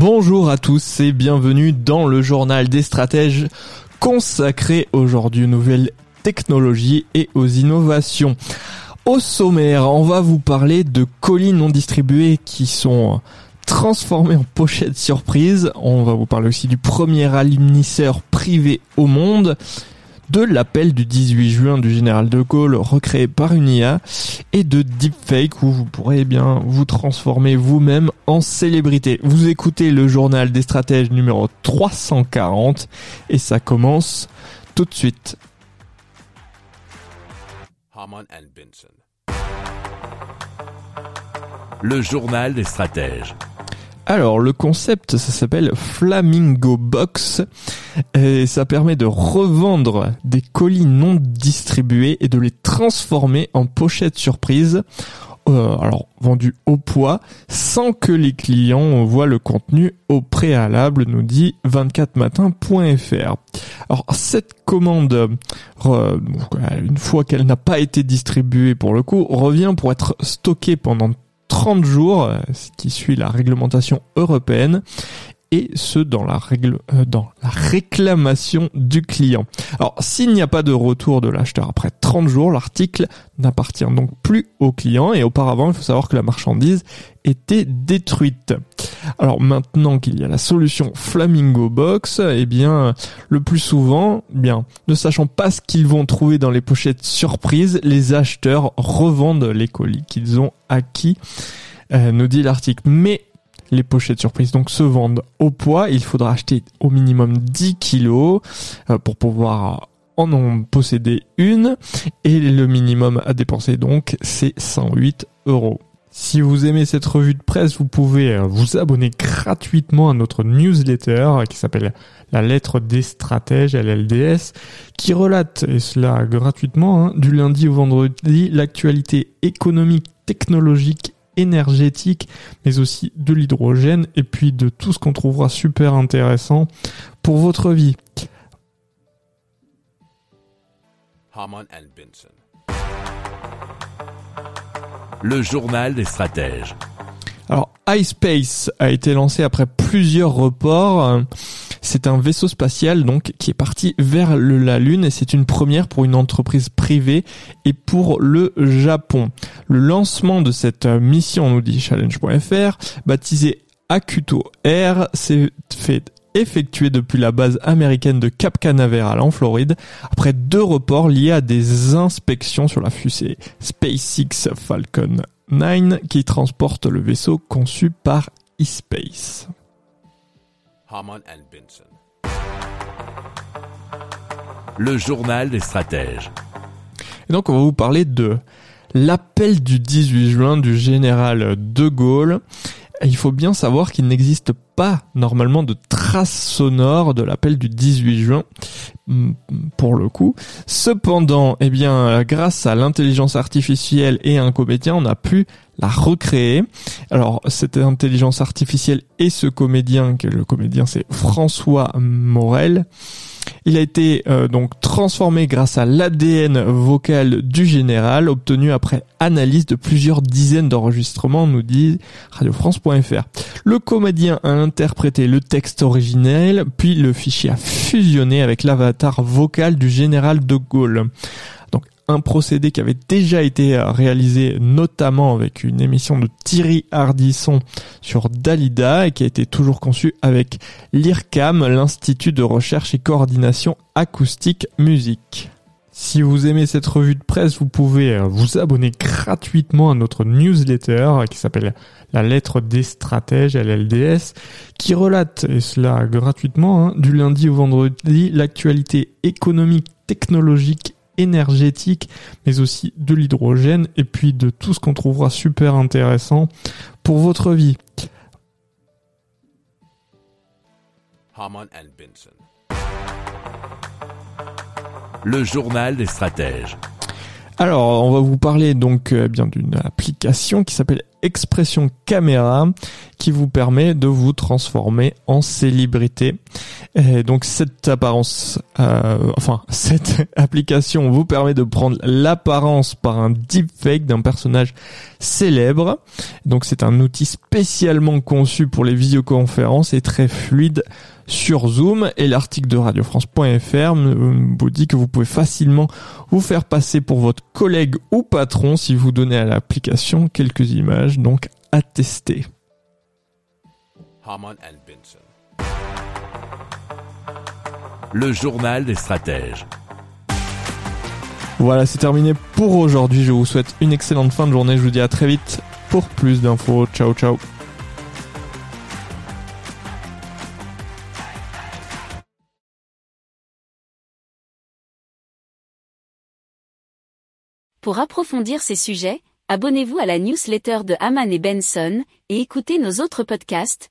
Bonjour à tous et bienvenue dans le journal des stratèges consacré aujourd'hui aux nouvelles technologies et aux innovations. Au sommaire, on va vous parler de colis non distribués qui sont transformés en pochettes surprise. On va vous parler aussi du premier alumnisseur privé au monde de l'appel du 18 juin du général de Gaulle recréé par une IA et de deepfake où vous pourrez bien vous transformer vous-même en célébrité. Vous écoutez le journal des stratèges numéro 340 et ça commence tout de suite. Le journal des stratèges. Alors le concept ça s'appelle Flamingo Box et ça permet de revendre des colis non distribués et de les transformer en pochettes surprise. Euh, alors vendus au poids sans que les clients voient le contenu au préalable nous dit 24matin.fr. Alors cette commande une fois qu'elle n'a pas été distribuée pour le coup revient pour être stockée pendant 30 jours, ce qui suit la réglementation européenne et ce dans la règle euh, dans la réclamation du client. Alors s'il n'y a pas de retour de l'acheteur après 30 jours, l'article n'appartient donc plus au client et auparavant, il faut savoir que la marchandise était détruite. Alors maintenant qu'il y a la solution Flamingo Box, eh bien le plus souvent, eh bien ne sachant pas ce qu'ils vont trouver dans les pochettes surprises, les acheteurs revendent les colis qu'ils ont acquis, euh, nous dit l'article. Mais les pochettes surprises donc se vendent au poids. Il faudra acheter au minimum 10 kilos euh, pour pouvoir en posséder une. Et le minimum à dépenser donc c'est 108 euros. Si vous aimez cette revue de presse, vous pouvez euh, vous abonner gratuitement à notre newsletter qui s'appelle La lettre des stratèges, LLDS, qui relate, et cela gratuitement, hein, du lundi au vendredi, l'actualité économique, technologique énergétique, mais aussi de l'hydrogène et puis de tout ce qu'on trouvera super intéressant pour votre vie. Le journal des stratèges. Alors, iSpace a été lancé après plusieurs reports. C'est un vaisseau spatial donc qui est parti vers le, la Lune et c'est une première pour une entreprise privée et pour le Japon. Le lancement de cette mission, nous dit challenge.fr, baptisé Akuto Air, s'est fait effectuer depuis la base américaine de Cap Canaveral en Floride après deux reports liés à des inspections sur la fusée SpaceX Falcon 9 qui transporte le vaisseau conçu par eSpace. Le journal des stratèges. Et donc on va vous parler de l'appel du 18 juin du général de Gaulle. Il faut bien savoir qu'il n'existe pas normalement de traces sonores de l'appel du 18 juin mm, pour le coup. Cependant, eh bien, grâce à l'intelligence artificielle et un comédien, on a pu la recréer. Alors, cette intelligence artificielle et ce comédien, que le comédien c'est François Morel, il a été euh, donc transformé grâce à l'ADN vocal du général obtenu après analyse de plusieurs dizaines d'enregistrements, nous dit radiofrance.fr. Le comédien a interprété le texte originel, puis le fichier a fusionné avec l'avatar vocal du général de Gaulle un procédé qui avait déjà été euh, réalisé notamment avec une émission de Thierry Hardisson sur Dalida et qui a été toujours conçu avec l'IRCAM, l'Institut de recherche et coordination acoustique musique. Si vous aimez cette revue de presse, vous pouvez euh, vous abonner gratuitement à notre newsletter qui s'appelle La lettre des stratèges, LLDS, qui relate, et cela gratuitement, hein, du lundi au vendredi, l'actualité économique, technologique énergétique, mais aussi de l'hydrogène et puis de tout ce qu'on trouvera super intéressant pour votre vie. Le journal des stratèges. Alors, on va vous parler donc euh, eh bien d'une application qui s'appelle Expression Caméra qui vous permet de vous transformer en célébrité. Et donc cette apparence, euh, enfin cette application vous permet de prendre l'apparence par un deepfake d'un personnage célèbre. Donc c'est un outil spécialement conçu pour les visioconférences et très fluide sur Zoom et l'article de radiofrance.fr vous dit que vous pouvez facilement vous faire passer pour votre collègue ou patron si vous donnez à l'application quelques images, donc à tester. Haman and Benson. Le journal des stratèges. Voilà, c'est terminé pour aujourd'hui. Je vous souhaite une excellente fin de journée. Je vous dis à très vite pour plus d'infos. Ciao, ciao. Pour approfondir ces sujets, abonnez-vous à la newsletter de Haman et Benson et écoutez nos autres podcasts